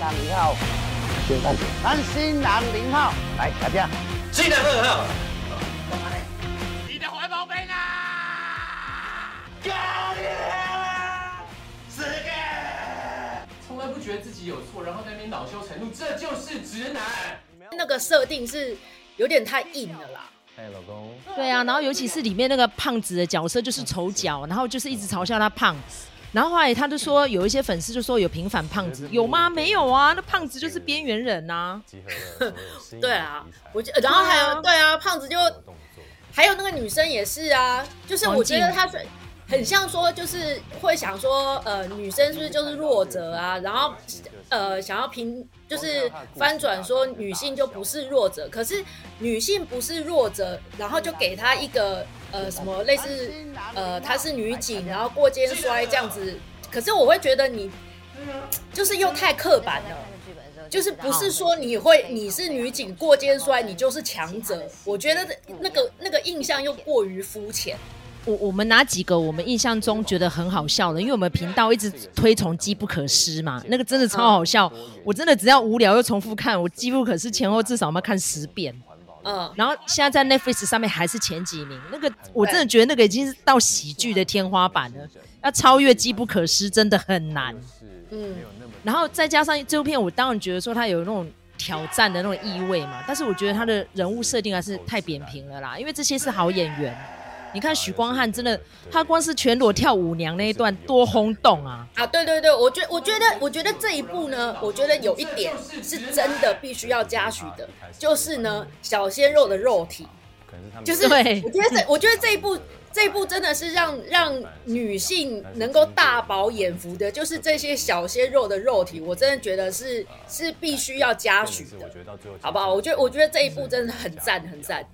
郎零号，先站。男新郎零号，来大家。新郎二号。你的环保杯呢？咖喱四个。从来不觉得自己有错，然后在那边恼羞成怒，这就是直男。那个设定是有点太硬了啦。哎，老公。对啊，然后尤其是里面那个胖子的角色就是丑角，然后就是一直嘲笑他胖。然后后来他就说，有一些粉丝就说有平反胖子，有吗？没有啊，那胖子就是边缘人呐、啊。对啊，我觉，然后还有对啊，胖子就还有那个女生也是啊，就是我觉得他是很像说，就是会想说，呃，女生是不是就是弱者啊？然后呃，想要平就是翻转说女性就不是弱者，可是女性不是弱者，然后就给她一个。呃，什么类似呃，她是女警，然后过肩摔这样子。可是我会觉得你就是又太刻板了，就是不是说你会你是女警过肩摔，你就是强者。我觉得那个那个印象又过于肤浅。我我们拿几个我们印象中觉得很好笑的，因为我们频道一直推崇机不可失嘛，那个真的超好笑。我真的只要无聊又重复看，我机不可失前后至少要看十遍。嗯，然后现在在 Netflix 上面还是前几名，那个我真的觉得那个已经是到喜剧的天花板了，要超越《机不可失》真的很难。嗯，然后再加上这部片，我当然觉得说它有那种挑战的那种意味嘛，但是我觉得它的人物设定还是太扁平了啦，因为这些是好演员。你看许光汉真的，他光是全裸跳舞娘那一段多轰动啊！啊，对对对，我觉我觉得我觉得这一部呢，我觉得有一点是真的必须要嘉许的，就是呢小鲜肉的肉体，就是我觉得这我觉得这一部这一部真的是让让女性能够大饱眼福的，就是这些小鲜肉的肉体，我真的觉得是是必须要嘉许的，好不好？我觉得我觉得这一部真的很赞很赞。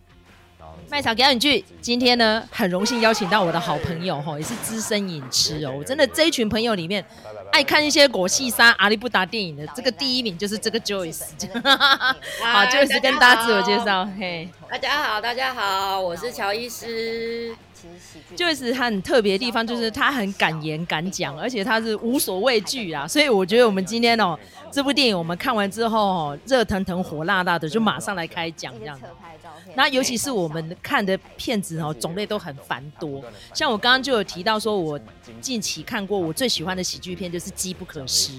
麦草表演剧，今天呢很荣幸邀请到我的好朋友哈，也是资深影痴哦。我真的这一群朋友里面，爱看一些国际杀阿里不达电影的，这个第一名就是这个 Joyce。好，Joyce 跟大家自我介绍。嘿，大家好，大家好，我是乔医师。Joyce 他很特别的地方就是他很敢言敢讲，而且他是无所畏惧啊。所以我觉得我们今天哦，这部电影我们看完之后哦，热腾腾、火辣辣的，就马上来开讲这样子。那尤其是我们看的片子哦，种类都很繁多。像我刚刚就有提到说，我近期看过我最喜欢的喜剧片就是《机不可失》，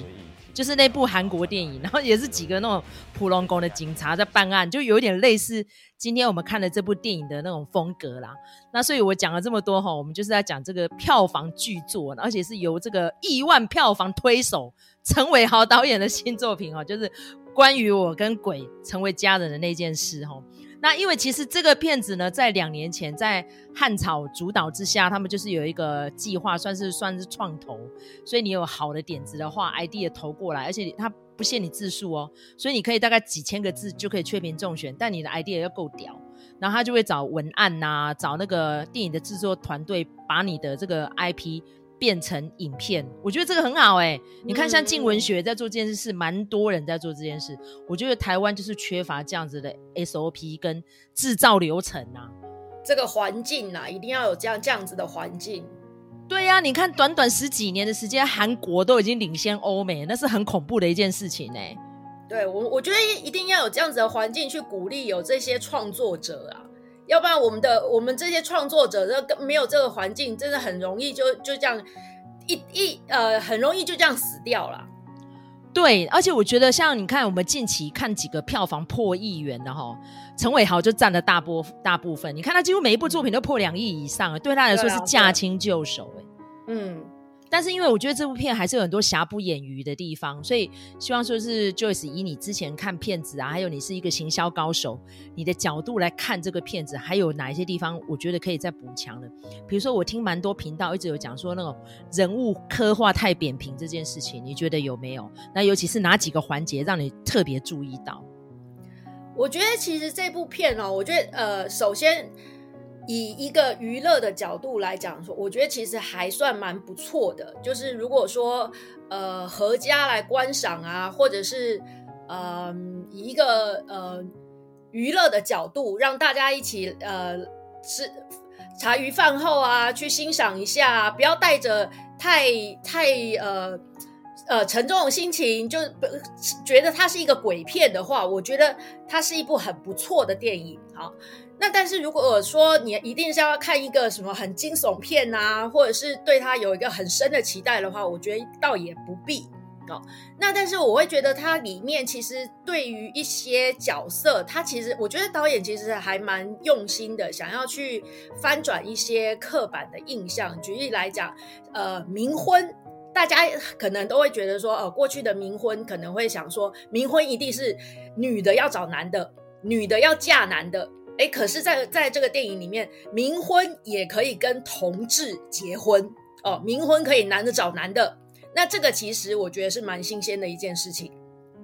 就是那部韩国电影，然后也是几个那种普龙宫的警察在办案，就有点类似今天我们看的这部电影的那种风格啦。那所以我讲了这么多哈，我们就是在讲这个票房巨作，而且是由这个亿万票房推手陈伟豪导演的新作品哦，就是关于我跟鬼成为家人的那件事哈。那因为其实这个片子呢，在两年前在汉草主导之下，他们就是有一个计划，算是算是创投，所以你有好的点子的话，idea 投过来，而且它不限你字数哦，所以你可以大概几千个字就可以确评中选，但你的 idea 要够屌，然后他就会找文案呐、找那个电影的制作团队，把你的这个 IP。变成影片，我觉得这个很好哎、欸。你看，像静文学在做这件事，蛮多人在做这件事。我觉得台湾就是缺乏这样子的 SOP 跟制造流程啊，这个环境啊，一定要有这样这样子的环境。对呀、啊，你看短短十几年的时间，韩国都已经领先欧美，那是很恐怖的一件事情哎、欸。对我，我觉得一定要有这样子的环境去鼓励有这些创作者啊。要不然，我们的我们这些创作者，这没有这个环境，真的很容易就就这样一一呃，很容易就这样死掉了。对，而且我觉得，像你看，我们近期看几个票房破亿元的哈，陈伟豪就占了大波大部分。你看他几乎每一部作品都破两亿以上，对他来说是驾轻就熟。嗯。但是因为我觉得这部片还是有很多瑕不掩瑜的地方，所以希望说是 Joyce 以你之前看片子啊，还有你是一个行销高手，你的角度来看这个片子，还有哪一些地方我觉得可以再补强的？比如说我听蛮多频道一直有讲说那种人物刻画太扁平这件事情，你觉得有没有？那尤其是哪几个环节让你特别注意到？我觉得其实这部片哦，我觉得呃，首先。以一个娱乐的角度来讲说，我觉得其实还算蛮不错的。就是如果说呃合家来观赏啊，或者是呃以一个呃娱乐的角度，让大家一起呃吃茶余饭后啊去欣赏一下，不要带着太太呃呃沉重的心情，就觉得它是一个鬼片的话，我觉得它是一部很不错的电影。好，那但是如果我说你一定是要看一个什么很惊悚片啊，或者是对它有一个很深的期待的话，我觉得倒也不必。哦，那但是我会觉得它里面其实对于一些角色，它其实我觉得导演其实还蛮用心的，想要去翻转一些刻板的印象。举例来讲，呃，冥婚，大家可能都会觉得说，呃，过去的冥婚可能会想说，冥婚一定是女的要找男的，女的要嫁男的。诶，可是在在这个电影里面，冥婚也可以跟同志结婚哦，冥婚可以男的找男的。那这个其实我觉得是蛮新鲜的一件事情，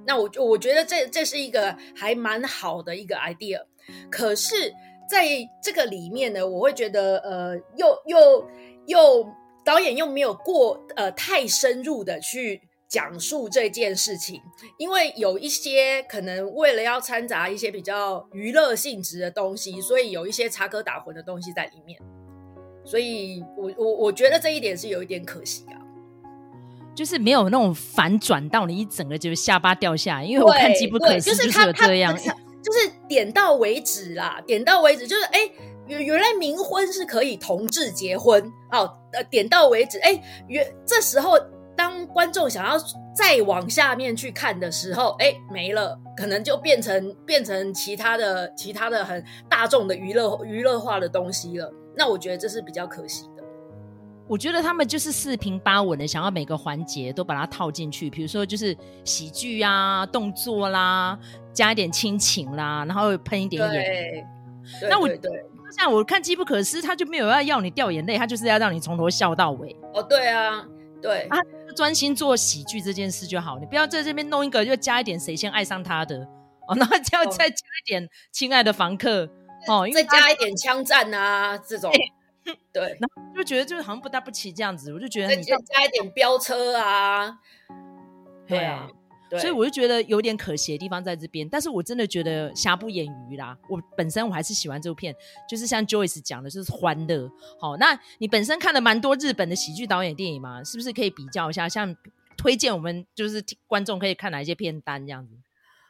那我我觉得这这是一个还蛮好的一个 idea，可是在这个里面呢，我会觉得呃，又又又导演又没有过呃太深入的去讲述这件事情，因为有一些可能为了要掺杂一些比较娱乐性质的东西，所以有一些插科打诨的东西在里面，所以我我我觉得这一点是有一点可惜啊。就是没有那种反转到你一整个就是下巴掉下来，因为我看《机不可失》就是有这样，就是点到为止啦，点到为止，就是哎，原原来冥婚是可以同志结婚，哦，呃，点到为止，哎，原这时候当观众想要再往下面去看的时候，哎，没了，可能就变成变成其他的其他的很大众的娱乐娱乐化的东西了，那我觉得这是比较可惜的。我觉得他们就是四平八稳的，想要每个环节都把它套进去。比如说，就是喜剧啊、动作啦，加一点亲情啦，然后喷一点眼。对，那我对，对，对，像我看《机不可失》，他就没有要要你掉眼泪，他就是要让你从头笑到尾。哦，对啊，对，他专心做喜剧这件事就好，你不要在这边弄一个，就加一点谁先爱上他的哦，然后就要再加一点亲爱的房客哦，再加一点枪战啊这种。对，然后就觉得就是好像不大不齐这样子，我就觉得你加一点飙车啊，对啊，对，所以我就觉得有点可惜的地方在这边。但是我真的觉得瑕不掩瑜啦，我本身我还是喜欢这部片，就是像 Joyce 讲的，就是欢乐。好，那你本身看了蛮多日本的喜剧导演电影嘛，是不是可以比较一下？像推荐我们就是观众可以看哪一些片单这样子？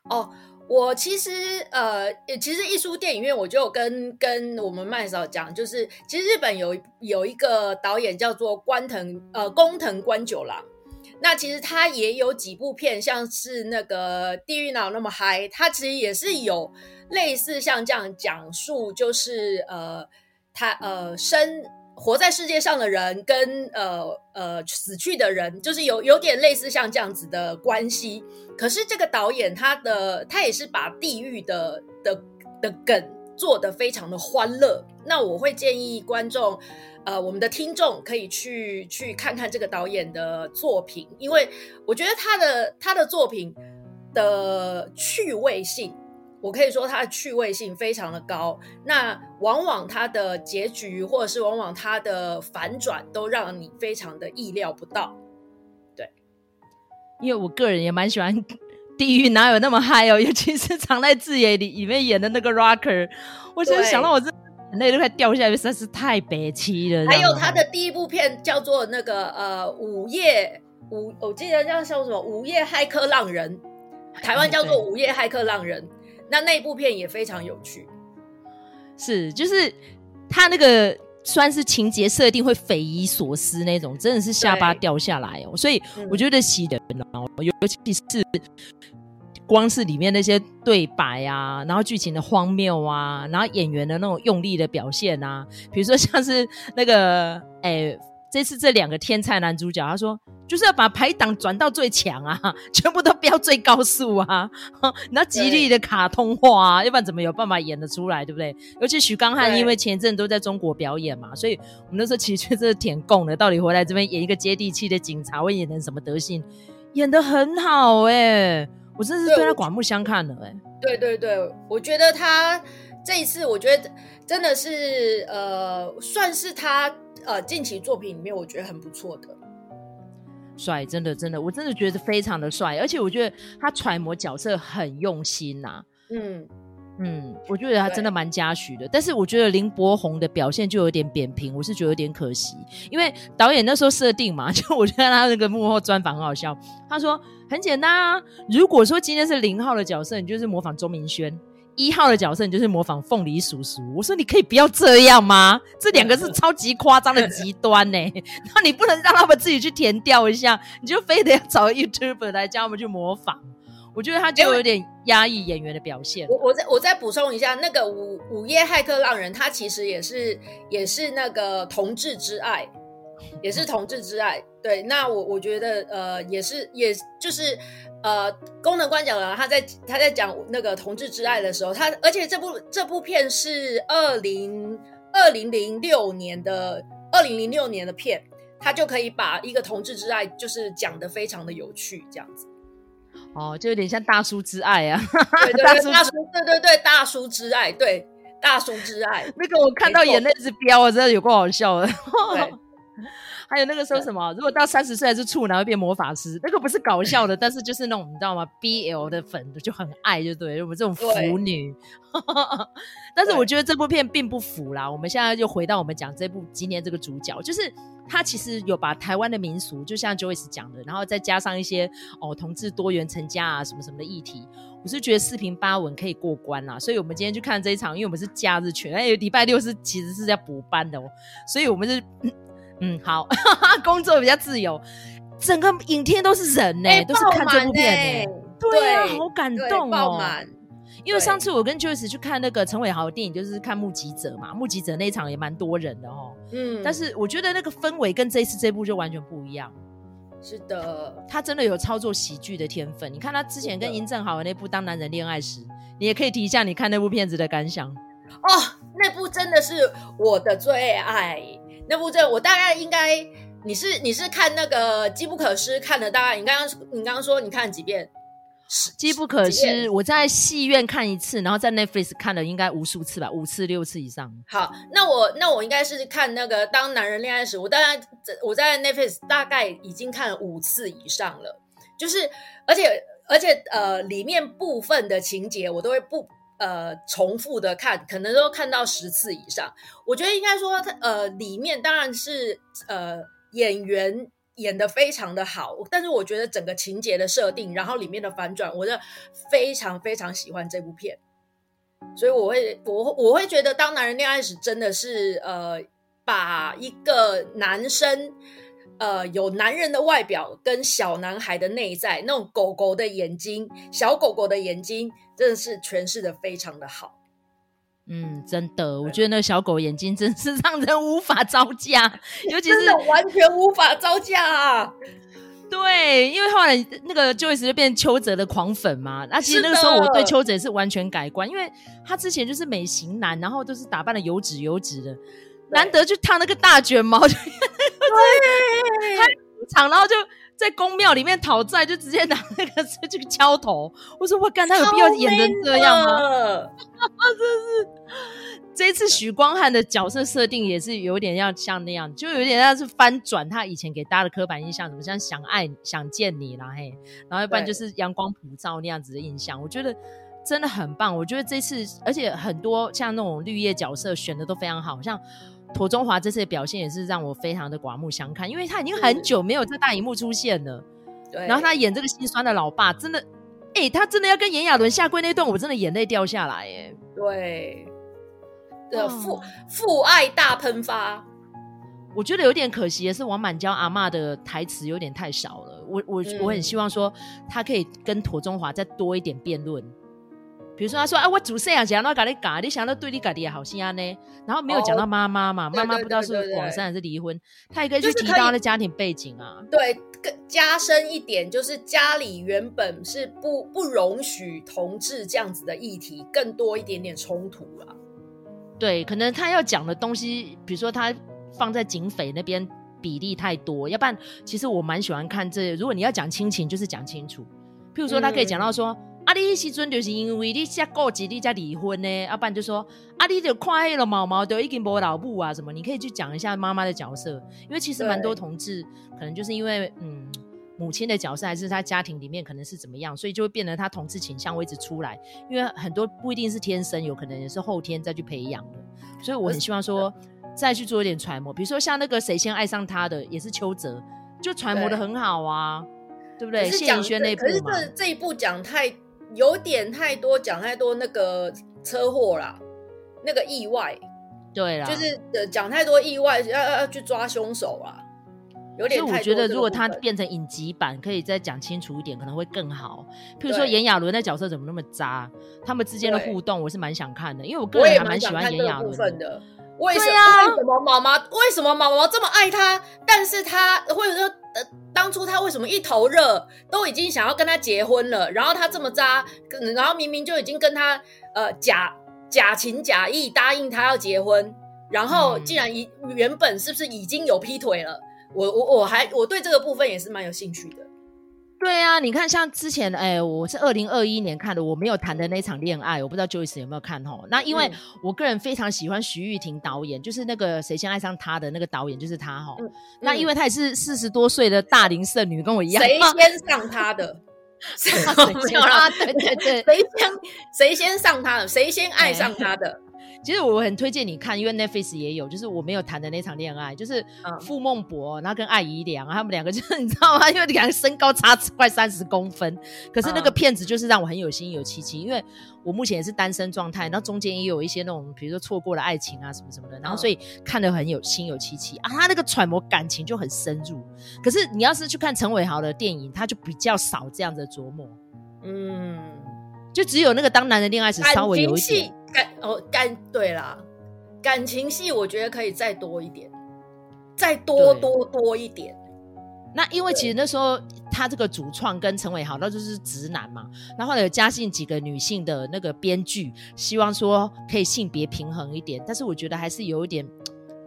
哦。我其实呃，其实艺术电影院我就跟跟我们麦嫂讲，就是其实日本有有一个导演叫做关藤呃工藤官九郎，那其实他也有几部片，像是那个《地狱脑那么嗨》，他其实也是有类似像这样讲述，就是呃他呃生活在世界上的人跟呃呃死去的人，就是有有点类似像这样子的关系。可是这个导演他的他也是把地狱的的的梗做得非常的欢乐。那我会建议观众，呃，我们的听众可以去去看看这个导演的作品，因为我觉得他的他的作品的趣味性。我可以说它的趣味性非常的高，那往往它的结局或者是往往它的反转都让你非常的意料不到。对，因为我个人也蛮喜欢《地狱哪有那么嗨》哦，尤其是藏在字眼里里面演的那个 Rocker，我真的想到我这眼泪都快掉下来，实在是太悲戚了。还有他的第一部片叫做那个呃午夜午，我记得叫叫什么《午夜骇客浪人》，台湾叫做《午夜骇客浪人》。那那部片也非常有趣，是就是他那个算是情节设定会匪夷所思那种，真的是下巴掉下来哦。所以我觉得喜人哦，尤其是光是里面那些对白啊，然后剧情的荒谬啊，然后演员的那种用力的表现啊，比如说像是那个哎。欸这次这两个天才男主角，他说就是要把排档转到最强啊，全部都飙最高速啊，然后极力的卡通化啊，要不然怎么有办法演得出来，对不对？尤其许光汉，因为前阵都在中国表演嘛，所以我们那时候其实觉得挺共的。到底回来这边演一个接地气的警察，会演成什么德性？演得很好哎、欸，我真是对他刮目相看了哎、欸。对对对，我觉得他这一次，我觉得真的是呃，算是他。呃，近期作品里面我觉得很不错的，帅，真的真的，我真的觉得非常的帅，而且我觉得他揣摩角色很用心呐、啊。嗯，嗯，我觉得他真的蛮嘉许的，但是我觉得林柏宏的表现就有点扁平，我是觉得有点可惜，因为导演那时候设定嘛，就我觉得他那个幕后专访很好笑，他说很简单啊，如果说今天是零号的角色，你就是模仿钟明轩。一号的角色，你就是模仿凤梨叔叔。我说你可以不要这样吗？这两个是超级夸张的极端呢。那你不能让他们自己去填掉一下，你就非得要找 YouTuber 来教他们去模仿。我觉得他就有点压抑演员的表现。我我再我再补充一下，那个午午夜骇客浪人，他其实也是也是那个同志之爱，也是同志之爱。对，那我我觉得呃，也是也就是。呃，功能官讲了，他在他在讲那个同志之爱的时候，他而且这部这部片是二零二零零六年的二零零六年的片，他就可以把一个同志之爱就是讲的非常的有趣，这样子。哦，就有点像大叔之爱啊，对对对，大叔，大叔对对对，大叔之爱，对，大叔之爱。那个我看到眼泪直飙啊，真的有够好笑的。对。还有那个说什么？如果到三十岁还是处男会变魔法师，那个不是搞笑的，但是就是那种你知道吗？BL 的粉就很爱，就对我们这种腐女。但是我觉得这部片并不腐啦。我们现在就回到我们讲这部今天这个主角，就是他其实有把台湾的民俗，就像 Joyce 讲的，然后再加上一些哦同志多元成家啊什么什么的议题，我是觉得四平八稳可以过关啦。所以我们今天去看这一场，因为我们是假日群，哎，礼拜六是其实是在补班的哦，所以我们是。嗯，好，工作比较自由，整个影厅都是人呢、欸，欸、都是看这部片呢、欸，对啊，好感动哦。因为上次我跟 Joyce 去看那个陈伟豪的电影，就是看《目击者》嘛，《目击者》那一场也蛮多人的哦。嗯，但是我觉得那个氛围跟这一次这部就完全不一样。是的，他真的有操作喜剧的天分。你看他之前跟殷正豪的那部《当男人恋爱时》，你也可以提一下你看那部片子的感想。哦，那部真的是我的最爱。那部这我大概应该你是你是看那个《机不可失》看了大概你刚刚你刚刚说你看了几遍？《机不可失》我在戏院看一次，然后在 Netflix 看了应该无数次吧，五次六次以上。好，那我那我应该是看那个《当男人恋爱时》，我大概我在 Netflix 大概已经看了五次以上了，就是而且而且呃里面部分的情节我都会不。呃，重复的看，可能都看到十次以上。我觉得应该说，它呃里面当然是呃演员演的非常的好，但是我觉得整个情节的设定，然后里面的反转，我就非常非常喜欢这部片。所以我会我我会觉得，当男人恋爱时，真的是呃把一个男生。呃，有男人的外表跟小男孩的内在，那种狗狗的眼睛，小狗狗的眼睛，真的是诠释的非常的好。嗯，真的，我觉得那小狗眼睛真是让人无法招架，尤其是完全无法招架啊。对，因为后来那个 Joyce 就变邱泽的狂粉嘛，那其实那个时候我对邱泽是完全改观，因为他之前就是美型男，然后都是打扮的油脂油脂的。难得去烫那个大卷毛，就对，他场，然后就在宫庙里面讨债，就直接拿那个这个敲头。我说我干，他有必要演成这样吗？真是，这一次许光汉的角色设定也是有点要像那样，就有点像是翻转他以前给大家的刻板印象，怎么像想爱想见你啦嘿，然后要不然就是阳光普照那样子的印象。我觉得真的很棒。我觉得这次，而且很多像那种绿叶角色选的都非常好，像。庹宗华这次的表现也是让我非常的刮目相看，因为他已经很久没有在大荧幕出现了。对，然后他演这个心酸的老爸，真的，哎、欸，他真的要跟炎亚纶下跪那段，我真的眼泪掉下来，哎，对，的父父爱大喷发。我觉得有点可惜的是，王满娇阿嬷的台词有点太少了。我我、嗯、我很希望说，他可以跟庹宗华再多一点辩论。比如说，他说：“哎、啊，我祖先啊，讲到跟你讲，你想到对你家的也好心安呢。”然后没有讲到妈妈嘛，妈妈不知道是广生还是离婚，他也可以去提到他的家庭背景啊。对，更加深一点，就是家里原本是不不容许同志这样子的议题，更多一点点冲突了。对，可能他要讲的东西，比如说他放在警匪那边比例太多，要不然其实我蛮喜欢看这。如果你要讲亲情，就是讲清楚。譬如说，他可以讲到说。嗯啊，你时阵就是因为你下过节，你才离婚呢？要不然就说啊，你就看黑了毛毛，都已经没老母啊什么？你可以去讲一下妈妈的角色，因为其实蛮多同志可能就是因为嗯母亲的角色，还是他家庭里面可能是怎么样，所以就会变得他同志倾向会一直出来，因为很多不一定是天生，有可能也是后天再去培养的。所以我很希望说，再去做一点揣摩，比如说像那个谁先爱上他的，也是邱泽，就揣摩的很好啊，对，对不对？谢颖轩那部嘛，可是这这一部讲太有点太多，讲太多那个车祸啦，那个意外。对啦，就是讲太多意外，要要要去抓凶手啊，有点。所以我觉得，如果他变成影集版，可以再讲清楚一点，可能会更好。譬如说炎亚纶的角色怎么那么渣，他们之间的互动，我是蛮想看的，因为我个人还蛮喜欢炎亚纶的。为什么？啊、为什么妈妈为什么妈妈这么爱他？但是他或者说，呃，当初他为什么一头热，都已经想要跟他结婚了，然后他这么渣，然后明明就已经跟他呃假。假情假意答应他要结婚，然后竟然一原本是不是已经有劈腿了？我我我还我对这个部分也是蛮有兴趣的。对啊，你看像之前哎，我是二零二一年看的，我没有谈的那场恋爱，我不知道 Joyce 有没有看吼。那因为我个人非常喜欢徐玉婷导演，就是那个谁先爱上他的那个导演就是他吼。嗯、那因为他也是四十多岁的大龄剩女，跟我一样。谁 先上他的？没有啦，对对对，谁先谁先上他的，谁先爱上他的。其实我很推荐你看，因为 Netflix 也有，就是我没有谈的那场恋爱，就是傅孟博，然后跟艾怡良，他们两个就是 你知道吗？因为两个身高差快三十公分，可是那个片子就是让我很有心有戚戚，因为我目前也是单身状态，然后中间也有一些那种比如说错过了爱情啊什么什么的，然后所以看得很有心有戚戚啊，他那个揣摩感情就很深入。可是你要是去看陈伟豪的电影，他就比较少这样的琢磨，嗯，就只有那个当男人恋爱时稍微有一点。感哦感对啦，感情戏我觉得可以再多一点，再多多多一点。那因为其实那时候他这个主创跟陈伟豪，那就是直男嘛，然后有加进几个女性的那个编剧，希望说可以性别平衡一点，但是我觉得还是有一点。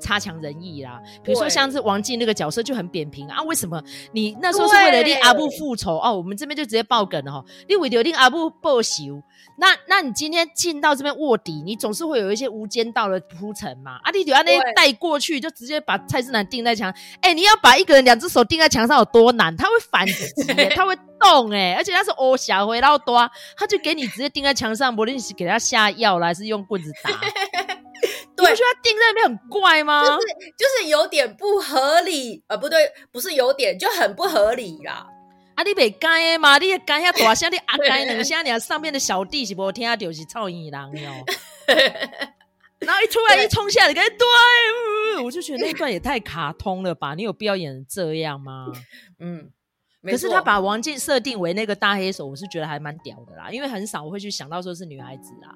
差强人意啦，比如说像是王静那个角色就很扁平啊，为什么你那时候是为了令阿布复仇哦？我们这边就直接爆梗了哈，你为了令阿布报仇，那那你今天进到这边卧底，你总是会有一些无间道的铺陈嘛？啊，你就要那带过去，就直接把蔡志南钉在墙，哎、欸，你要把一个人两只手钉在墙上有多难？他会反击，他会动哎、欸，而且他是哦小回到多，他就给你直接钉在墙上，不论是给他下药了，还是用棍子打。对，你不觉得他定在那边很怪吗？就是就是有点不合理，呃，不对，不是有点，就很不合理啦。啊，你别干嘛？你干下大声，你阿干 两下，你上面的小弟是不听到？就是臭衣郎哟。然后一出来一冲下来，跟对，对，我就觉得那段也太卡通了吧？你有必要演成这样吗？嗯，可是他把王静设定为那个大黑手，我是觉得还蛮屌的啦，因为很少我会去想到说是女孩子啦。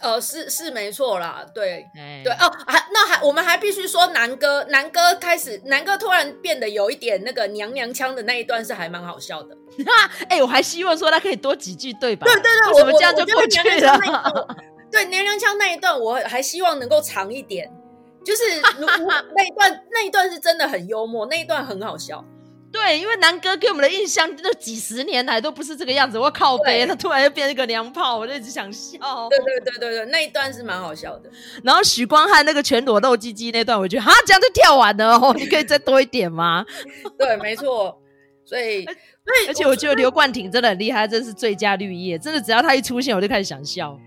呃，是是没错啦，对、欸、对哦，还那还我们还必须说南哥，南哥开始，南哥突然变得有一点那个娘娘腔的那一段是还蛮好笑的。哎、欸，我还希望说他可以多几句对白，对对对，为什么这样就过去了？对娘娘腔那一段，我还希望能够长一点，就是 那一段那一段是真的很幽默，那一段很好笑。对，因为南哥给我们的印象，那几十年来都不是这个样子。我靠背，他突然就变成一个娘炮，我就一直想笑。对对对对对，那一段是蛮好笑的。然后许光汉那个全裸露鸡鸡那段，我觉得啊，这样就跳完了哦，你可以再多一点吗？对，没错。所以，所 以，而且我觉得刘冠廷真的很厉害，真是最佳绿叶，真的只要他一出现，我就开始想笑。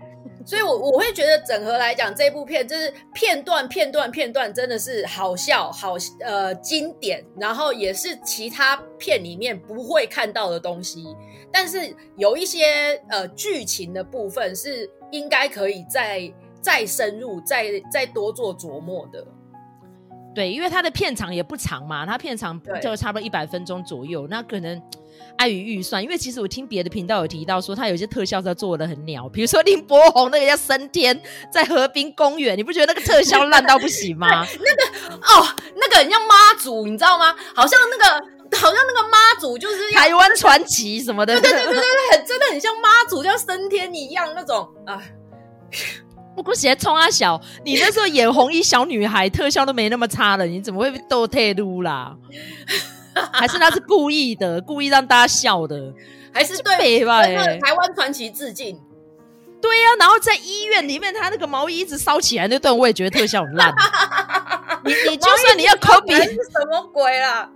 所以我，我我会觉得整合来讲，这部片就是片段、片段、片段，真的是好笑、好呃经典，然后也是其他片里面不会看到的东西。但是有一些呃剧情的部分是应该可以再再深入、再再多做琢磨的。对，因为它的片长也不长嘛，它片长就差不多一百分钟左右，那可能。碍于预算，因为其实我听别的频道有提到说，他有些特效在做的很鸟，比如说林柏宏那个叫升天在河滨公园，你不觉得那个特效烂到不行吗？那个哦，那个很像妈祖，你知道吗？好像那个好像那个妈祖就是台湾传奇什么的，对对对对对，很真的很像妈祖叫升天一样那种啊。不过现在冲阿小，你那时候演红衣小女孩，特效都没那么差了，你怎么会被逗退路啦？还是他是故意的，故意让大家笑的，还是对吧？台湾传奇致敬。对呀、啊，然后在医院里面，他那个毛衣一直烧起来那段，我也觉得特效很烂。你你就算你要 copy 是什么鬼啦？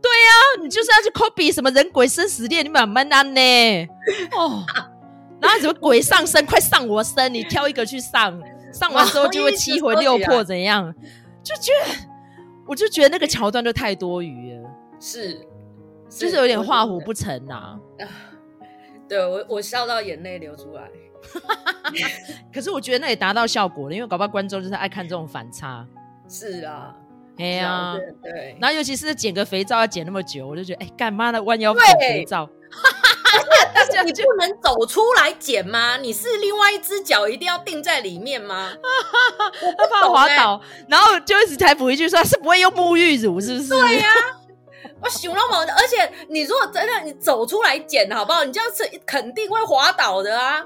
对呀，你就是要去 copy 什么人鬼生死恋，你慢慢安呢？哦，然后什么鬼上身，快上我身，你挑一个去上，上完之后就会七魂六魄，怎样？就觉得，我就觉得那个桥段就太多余了，是，是就是有点画虎不成呐、啊。对我，我笑到眼泪流出来。可是我觉得那也达到效果了，因为搞不好观众就是爱看这种反差。是啊，哎呀、啊，对。然后尤其是剪个肥皂要剪那么久，我就觉得，哎，干嘛呢？弯腰剪肥皂。但是你不能走出来剪吗？你是另外一只脚一定要定在里面吗？他怕滑倒，然后就一直才补一句说，是不会用沐浴乳，是不是？对呀、啊。我熊那么，而且你如果真的你走出来捡好不好？你这样是肯定会滑倒的啊！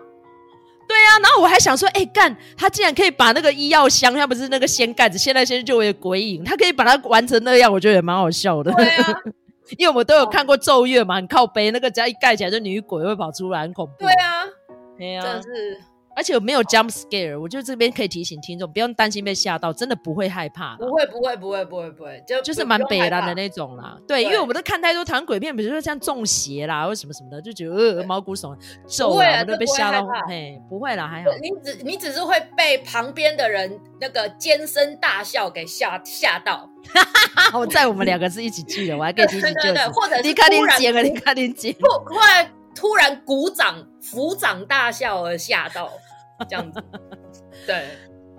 对啊，然后我还想说，哎、欸，干他竟然可以把那个医药箱，他不是那个掀盖子，现在先就为鬼影，他可以把它玩成那样，我觉得也蛮好笑的。对啊，因为我们都有看过咒怨嘛，很靠背，那个只要一盖起来，就女鬼会跑出来，很恐怖。对啊，对啊，真的是。而且我没有 jump scare，我就这边可以提醒听众，不用担心被吓到，真的不会害怕。不会，不会，不会，不会，不会，就就是蛮北烂的那种啦。对，因为我们都看太多台湾鬼片，比如说像中邪啦，或什么什么的，就觉得呃毛骨悚然，咒啊，我都被吓到。嘿，不会啦，还好。你只你只是会被旁边的人那个尖声大笑给吓吓到。我在我们两个是一起去的，我还可以提醒就是，或者是你看你姐，你看你姐，突然突然鼓掌抚掌大笑而吓到。这样子，对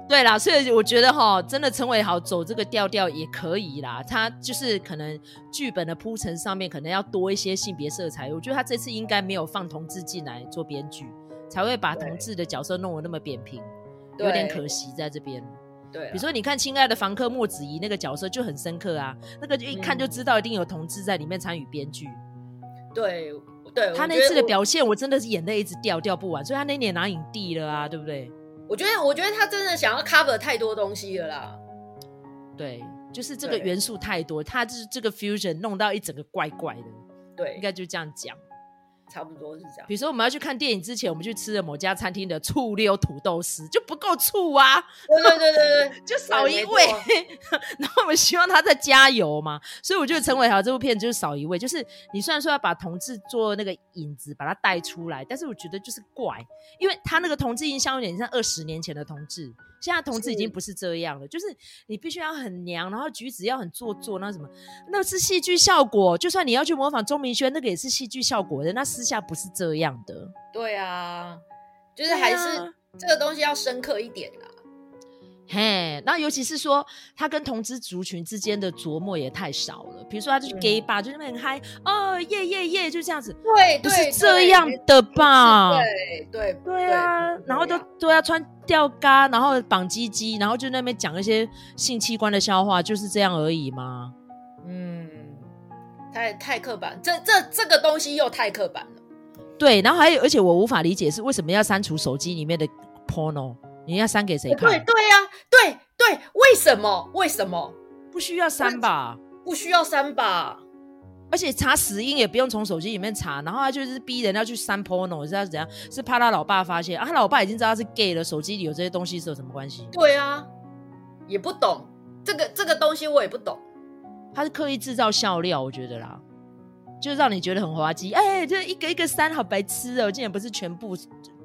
对啦，所以我觉得哈，真的陈伟豪走这个调调也可以啦。他就是可能剧本的铺陈上面可能要多一些性别色彩。我觉得他这次应该没有放同志进来做编剧，才会把同志的角色弄得那么扁平，有点可惜在这边。对，比如说你看《亲爱的房客》莫子怡那个角色就很深刻啊，那个就一看就知道一定有同志在里面参与编剧。对。对他那次的表现，我真的是眼泪一直掉掉不完，所以他那年拿影帝了啊，对不对？我觉得，我觉得他真的想要 cover 太多东西了啦。对，就是这个元素太多，他就是这个 fusion 弄到一整个怪怪的。对，应该就这样讲。差不多是这样。比如说，我们要去看电影之前，我们去吃了某家餐厅的醋溜土豆丝，就不够醋啊！对对对对对，就少一味。然后我们希望他再加油嘛，所以我觉得陈伟豪这部片就是少一味。就是你虽然说要把同志做那个影子，把它带出来，但是我觉得就是怪，因为他那个同志印象有点像二十年前的同志。现在同志已经不是这样了，是就是你必须要很娘，然后举止要很做作，那什么，那是戏剧效果。就算你要去模仿钟明轩，那个也是戏剧效果的，那私下不是这样的。对啊，就是还是这个东西要深刻一点啦。嘿，那尤其是说他跟同志族群之间的琢磨也太少了。比如说他就是 gay 吧，嗯、就那么很嗨哦，耶耶耶，就这样子。对，不是这样的吧？对对对啊，然后都都要穿吊嘎，然后绑鸡鸡，然后就那边讲一些性器官的笑话，就是这样而已吗？嗯，太太刻板，这这这个东西又太刻板了。对，然后还有，而且我无法理解是为什么要删除手机里面的 porno。你要删给谁看？对对呀、啊，对对，为什么？为什么不需要删吧？不需要删吧？而且查死因也不用从手机里面查，然后他就是逼人要去删 porno，是要怎样？是怕他老爸发现啊？他老爸已经知道他是 gay 了，手机里有这些东西是有什么关系？对啊，也不懂这个这个东西，我也不懂。他是刻意制造笑料，我觉得啦，就是让你觉得很滑稽。哎、欸，这一个一个删，好白痴哦、喔！竟然不是全部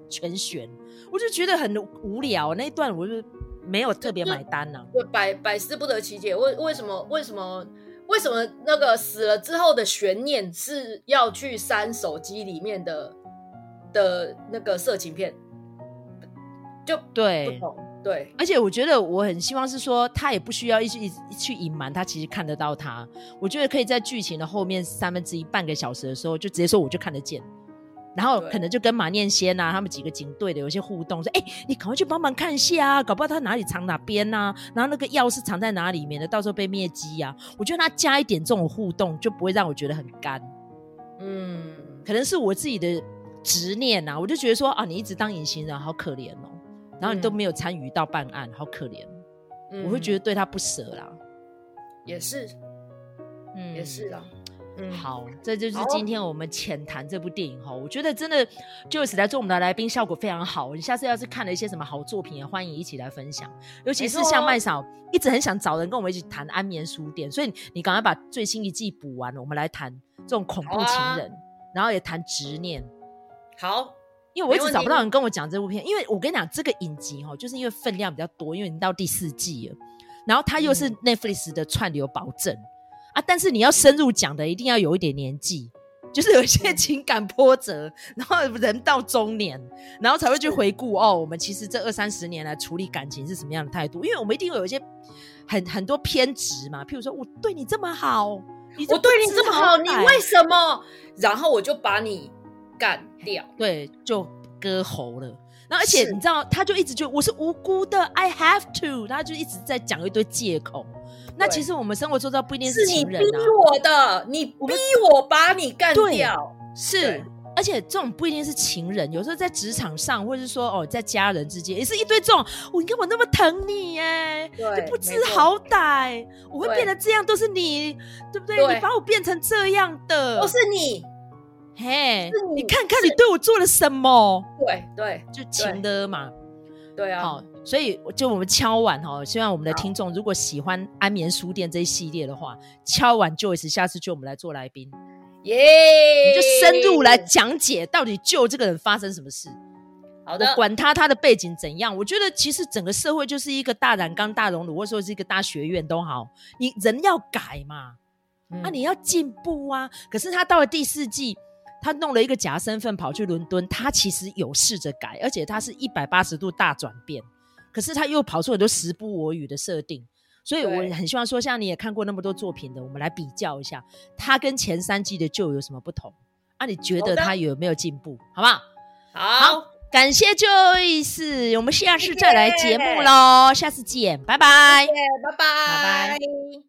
全选。我就觉得很无聊，那一段我就没有特别买单呢、啊。我百百思不得其解，为为什么为什么为什么那个死了之后的悬念是要去删手机里面的的那个色情片？就对对，而且我觉得我很希望是说，他也不需要一直去隐瞒，他其实看得到他。我觉得可以在剧情的后面三分之一半个小时的时候，就直接说我就看得见。然后可能就跟马念先啊，他们几个警队的有一些互动，说：“哎，你赶快去帮忙看一下啊，搞不好他哪里藏哪边啊，然后那个钥匙藏在哪里，免得到时候被灭机啊。”我觉得他加一点这种互动，就不会让我觉得很干。嗯，可能是我自己的执念呐，我就觉得说啊，你一直当隐形人，好可怜哦，然后你都没有参与到办案，好可怜。我会觉得对他不舍啦。也是，嗯，也是啦。嗯，好，这就是今天我们浅谈这部电影哈。我觉得真的就是来做我们的来宾，效果非常好。你下次要是看了一些什么好作品，也欢迎一起来分享。尤其是像麦嫂一直很想找人跟我们一起谈《安眠书店》，所以你赶快把最新一季补完了，我们来谈这种恐怖情人，啊、然后也谈执念。好，因为我一直找不到人跟我讲这部片，因为我跟你讲这个影集哈，就是因为分量比较多，因为你到第四季了，然后它又是 Netflix 的串流保证。嗯啊！但是你要深入讲的，一定要有一点年纪，就是有一些情感波折，然后人到中年，然后才会去回顾哦。我们其实这二三十年来处理感情是什么样的态度？因为我们一定会有一些很很多偏执嘛。譬如说我对你这么好，我对你这么好，你为什么？然后我就把你干掉，对，就割喉了。那而且你知道，他就一直就我是无辜的，I have to，他就一直在讲一堆借口。那其实我们生活中都不一定是情人啊，是你逼我的，你逼我把你干掉，是，而且这种不一定是情人，有时候在职场上，或者是说哦，在家人之间，也是一堆这种，我你看我那么疼你耶，就，不知好歹，我会变得这样都是你，对不对？你把我变成这样的，都是你。嘿，你看看你对我做了什么？对对，就情的嘛。对啊。好，所以就我们敲碗哈，希望我们的听众如果喜欢《安眠书店》这一系列的话，敲碗 Joyce，下次就我们来做来宾。耶，你就深入来讲解到底就这个人发生什么事。好的，管他他的背景怎样，我觉得其实整个社会就是一个大染缸、大熔炉，或者说是一个大学院都好，你人要改嘛，啊，你要进步啊。可是他到了第四季。他弄了一个假身份跑去伦敦，他其实有试着改，而且他是一百八十度大转变，可是他又跑出很多时不我与的设定，所以我很希望说，像你也看过那么多作品的，我们来比较一下，他跟前三季的旧有什么不同啊？你觉得他有没有进步？好不好？好，好，感谢 Joyce，我们下次再来节目喽，下次见，拜拜，拜拜，拜拜。